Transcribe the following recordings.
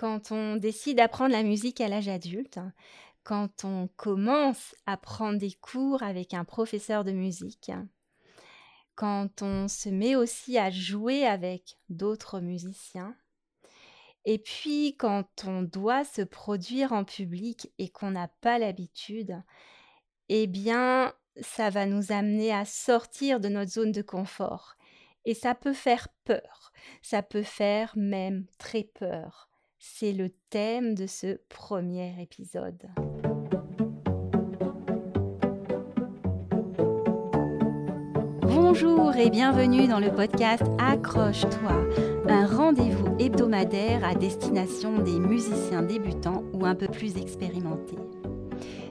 quand on décide d'apprendre la musique à l'âge adulte, quand on commence à prendre des cours avec un professeur de musique, quand on se met aussi à jouer avec d'autres musiciens, et puis quand on doit se produire en public et qu'on n'a pas l'habitude, eh bien, ça va nous amener à sortir de notre zone de confort. Et ça peut faire peur, ça peut faire même très peur. C'est le thème de ce premier épisode. Bonjour et bienvenue dans le podcast Accroche-toi, un rendez-vous hebdomadaire à destination des musiciens débutants ou un peu plus expérimentés.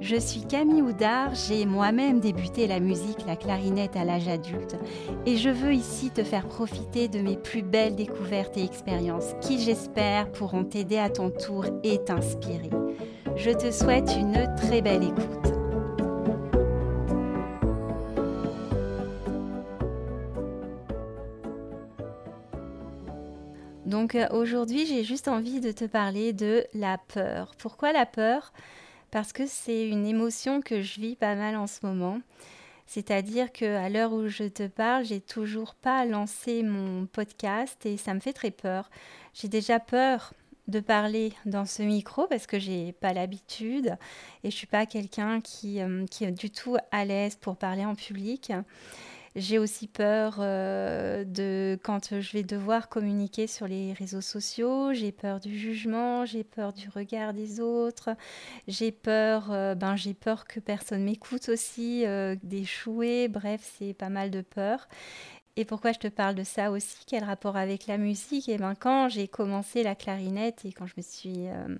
Je suis Camille Houdard, j'ai moi-même débuté la musique, la clarinette à l'âge adulte et je veux ici te faire profiter de mes plus belles découvertes et expériences qui j'espère pourront t'aider à ton tour et t'inspirer. Je te souhaite une très belle écoute. Donc euh, aujourd'hui, j'ai juste envie de te parler de la peur. Pourquoi la peur? Parce que c'est une émotion que je vis pas mal en ce moment. C'est-à-dire qu'à l'heure où je te parle, j'ai toujours pas lancé mon podcast et ça me fait très peur. J'ai déjà peur de parler dans ce micro parce que j'ai pas l'habitude et je suis pas quelqu'un qui, euh, qui est du tout à l'aise pour parler en public. J'ai aussi peur euh, de quand je vais devoir communiquer sur les réseaux sociaux. J'ai peur du jugement, j'ai peur du regard des autres. J'ai peur, euh, ben j'ai peur que personne m'écoute aussi, euh, d'échouer. Bref, c'est pas mal de peur. Et pourquoi je te parle de ça aussi? Quel rapport avec la musique? Et eh ben quand j'ai commencé la clarinette et quand je me suis euh,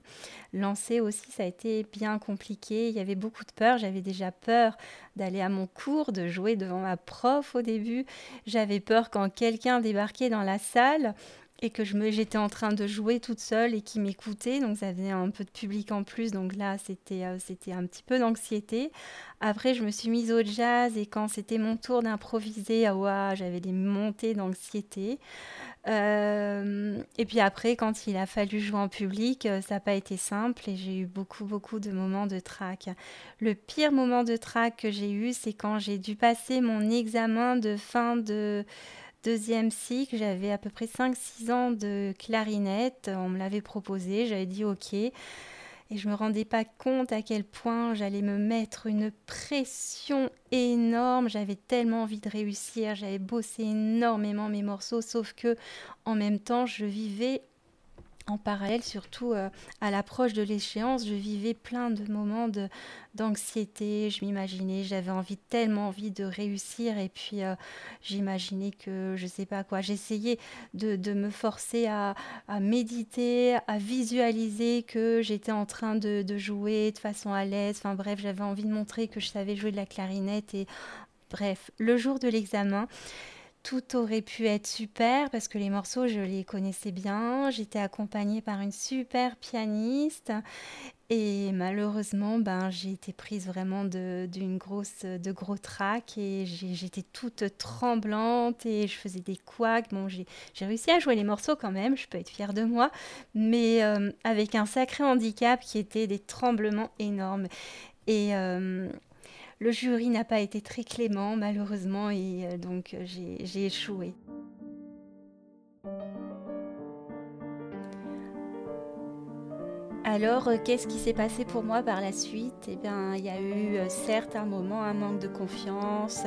lancée aussi, ça a été bien compliqué. Il y avait beaucoup de peur. J'avais déjà peur d'aller à mon cours, de jouer devant ma prof au début. J'avais peur quand quelqu'un débarquait dans la salle et que j'étais en train de jouer toute seule et qui m'écoutait, donc ça faisait un peu de public en plus, donc là c'était euh, c'était un petit peu d'anxiété. Après je me suis mise au jazz et quand c'était mon tour d'improviser, ah j'avais des montées d'anxiété. Euh, et puis après quand il a fallu jouer en public, euh, ça n'a pas été simple et j'ai eu beaucoup beaucoup de moments de trac. Le pire moment de trac que j'ai eu, c'est quand j'ai dû passer mon examen de fin de deuxième cycle, j'avais à peu près 5-6 ans de clarinette. On me l'avait proposé, j'avais dit ok. Et je me rendais pas compte à quel point j'allais me mettre une pression énorme. J'avais tellement envie de réussir, j'avais bossé énormément mes morceaux, sauf que en même temps, je vivais en parallèle, surtout euh, à l'approche de l'échéance, je vivais plein de moments d'anxiété. Je m'imaginais, j'avais envie, tellement envie de réussir. Et puis, euh, j'imaginais que, je sais pas quoi, j'essayais de, me forcer à, à, méditer, à visualiser que j'étais en train de, de jouer de façon à l'aise. Enfin, bref, j'avais envie de montrer que je savais jouer de la clarinette. Et bref, le jour de l'examen, tout aurait pu être super parce que les morceaux, je les connaissais bien. J'étais accompagnée par une super pianiste. Et malheureusement, ben, j'ai été prise vraiment d'une grosse, de gros trac et j'étais toute tremblante et je faisais des couacs. Bon, j'ai réussi à jouer les morceaux quand même, je peux être fière de moi, mais euh, avec un sacré handicap qui était des tremblements énormes. Et, euh, le jury n'a pas été très clément, malheureusement, et euh, donc euh, j'ai échoué. Alors, euh, qu'est-ce qui s'est passé pour moi par la suite? Eh bien, il y a eu certes un moment, un manque de confiance,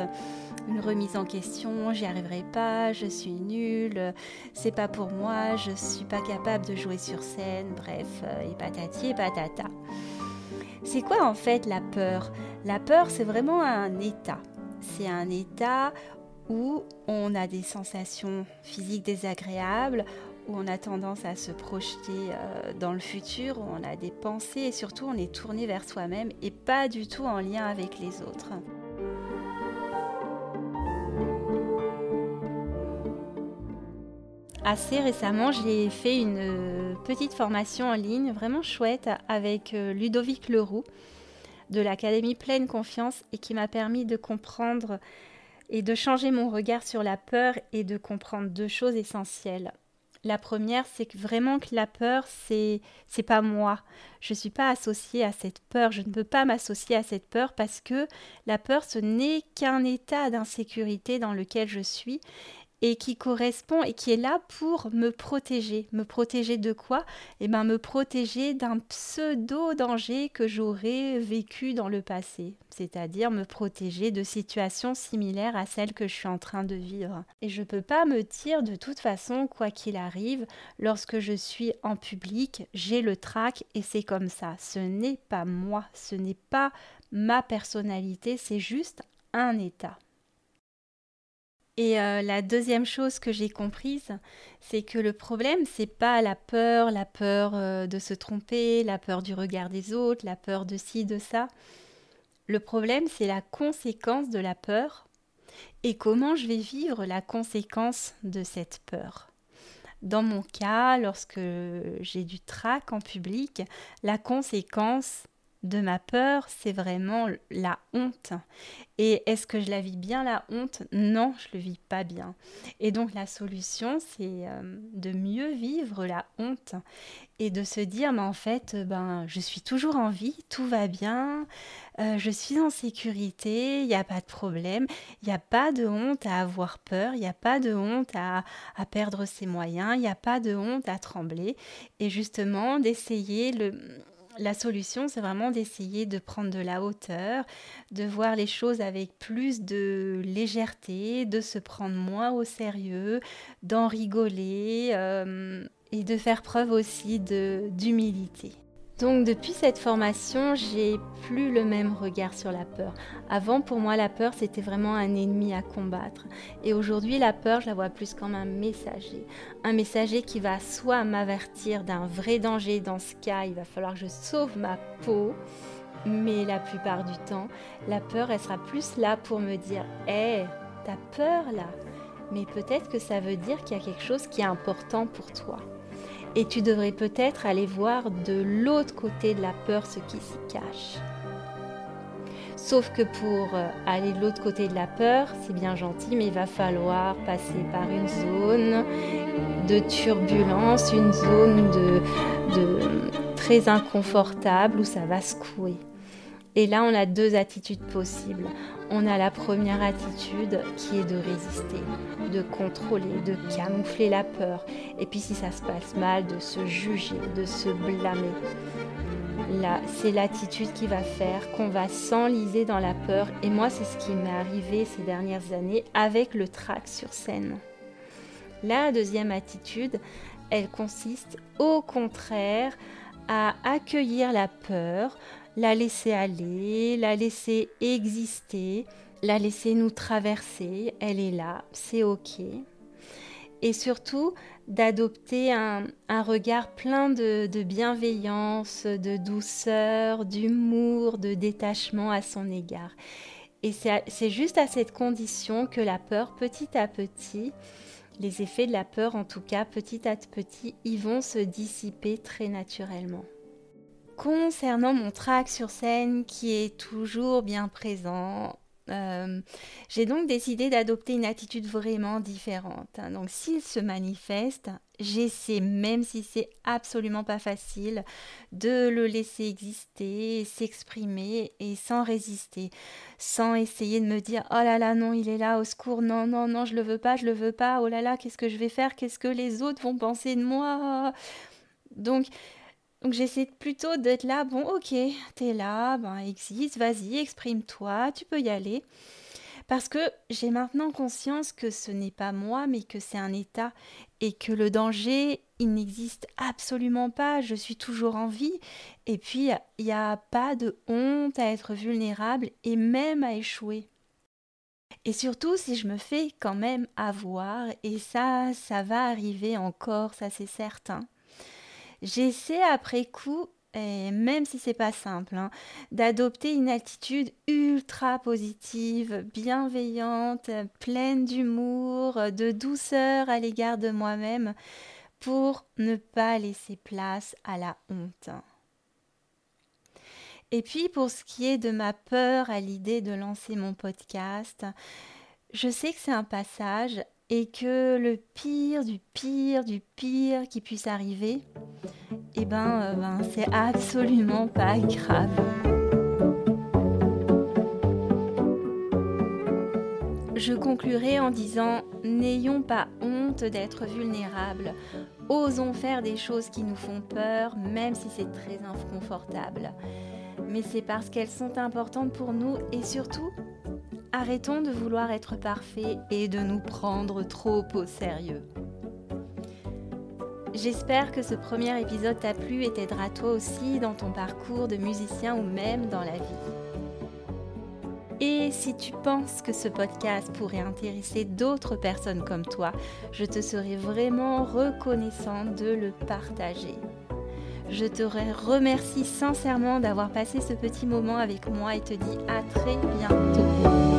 une remise en question, j'y arriverai pas, je suis nulle, c'est pas pour moi, je suis pas capable de jouer sur scène, bref, et patati et patata. C'est quoi en fait la peur? La peur, c'est vraiment un état. C'est un état où on a des sensations physiques désagréables, où on a tendance à se projeter euh, dans le futur, où on a des pensées et surtout on est tourné vers soi-même et pas du tout en lien avec les autres. assez récemment, j'ai fait une euh, petite formation en ligne vraiment chouette avec euh, Ludovic Leroux de l'Académie Pleine Confiance et qui m'a permis de comprendre et de changer mon regard sur la peur et de comprendre deux choses essentielles. La première, c'est que vraiment que la peur, c'est c'est pas moi. Je ne suis pas associée à cette peur. Je ne peux pas m'associer à cette peur parce que la peur, ce n'est qu'un état d'insécurité dans lequel je suis et qui correspond et qui est là pour me protéger. Me protéger de quoi? Eh bien, me protéger d'un pseudo-danger que j'aurais vécu dans le passé, c'est-à-dire me protéger de situations similaires à celles que je suis en train de vivre. Et je ne peux pas me dire de toute façon, quoi qu'il arrive, lorsque je suis en public, j'ai le trac et c'est comme ça. Ce n'est pas moi, ce n'est pas ma personnalité, c'est juste un état. Et euh, la deuxième chose que j'ai comprise, c'est que le problème, c'est pas la peur, la peur euh, de se tromper, la peur du regard des autres, la peur de ci, de ça. Le problème, c'est la conséquence de la peur et comment je vais vivre la conséquence de cette peur? Dans mon cas, lorsque j'ai du trac en public, la conséquence, de ma peur, c'est vraiment la honte. Et est-ce que je la vis bien la honte? Non, je le vis pas bien. Et donc la solution, c'est euh, de mieux vivre la honte et de se dire, mais en fait, ben, je suis toujours en vie, tout va bien, euh, je suis en sécurité, il n'y a pas de problème, il n'y a pas de honte à avoir peur, il n'y a pas de honte à, à perdre ses moyens, il n'y a pas de honte à trembler. Et justement, d'essayer le la solution, c'est vraiment d'essayer de prendre de la hauteur, de voir les choses avec plus de légèreté, de se prendre moins au sérieux, d'en rigoler euh, et de faire preuve aussi d'humilité. Donc depuis cette formation, j'ai plus le même regard sur la peur. Avant, pour moi, la peur, c'était vraiment un ennemi à combattre. Et aujourd'hui, la peur, je la vois plus comme un messager. Un messager qui va soit m'avertir d'un vrai danger. Dans ce cas, il va falloir que je sauve ma peau. Mais la plupart du temps, la peur, elle sera plus là pour me dire Hé, t'as peur là Mais peut-être que ça veut dire qu'il y a quelque chose qui est important pour toi. Et tu devrais peut-être aller voir de l'autre côté de la peur ce qui s'y cache. Sauf que pour euh, aller de l'autre côté de la peur, c'est bien gentil, mais il va falloir passer par une zone de turbulence, une zone de, de très inconfortable où ça va secouer. Et là, on a deux attitudes possibles. On a la première attitude qui est de résister, de contrôler, de camoufler la peur. Et puis si ça se passe mal, de se juger, de se blâmer. Là, c'est l'attitude qui va faire qu'on va s'enliser dans la peur. Et moi, c'est ce qui m'est arrivé ces dernières années avec le trac sur scène. La deuxième attitude, elle consiste au contraire à accueillir la peur, la laisser aller, la laisser exister, la laisser nous traverser, elle est là, c'est ok. Et surtout d'adopter un, regard plein de, de bienveillance, de douceur, d'humour, de détachement à son égard. Et c'est juste à cette condition que la peur, petit à petit, les effets de la peur en tout cas, petit à petit, ils vont se dissiper très naturellement. Concernant mon track sur scène qui est toujours bien présent, euh, j'ai donc décidé d'adopter une attitude vraiment différente. Hein. Donc s'il se manifeste, j'essaie, même si c'est absolument pas facile, de le laisser exister, s'exprimer et sans résister, sans essayer de me dire oh là là non il est là au secours non non non je le veux pas je le veux pas oh là là qu'est-ce que je vais faire qu'est-ce que les autres vont penser de moi? Donc donc j'essaie plutôt d'être là, bon ok, t'es là, ben existe, vas-y, exprime-toi, tu peux y aller. Parce que j'ai maintenant conscience que ce n'est pas moi, mais que c'est un état et que le danger, il n'existe absolument pas, je suis toujours en vie. Et puis, il n'y a pas de honte à être vulnérable et même à échouer. Et surtout si je me fais quand même avoir, et ça, ça va arriver encore, ça c'est certain. J'essaie après coup et même si c'est pas simple, hein, d'adopter une attitude ultra positive, bienveillante, pleine d'humour, de douceur à l'égard de moi-même pour ne pas laisser place à la honte. Et puis pour ce qui est de ma peur à l'idée de lancer mon podcast, je sais que c'est un passage et que le pire du pire du pire qui puisse arriver, eh ben, euh, ben c'est absolument pas grave. Je conclurai en disant N'ayons pas honte d'être vulnérables. Osons faire des choses qui nous font peur, même si c'est très inconfortable. Mais c'est parce qu'elles sont importantes pour nous et surtout, arrêtons de vouloir être parfaits et de nous prendre trop au sérieux. J'espère que ce premier épisode t'a plu et t'aidera toi aussi dans ton parcours de musicien ou même dans la vie. Et si tu penses que ce podcast pourrait intéresser d'autres personnes comme toi, je te serais vraiment reconnaissante de le partager. Je te remercie sincèrement d'avoir passé ce petit moment avec moi et te dis à très bientôt.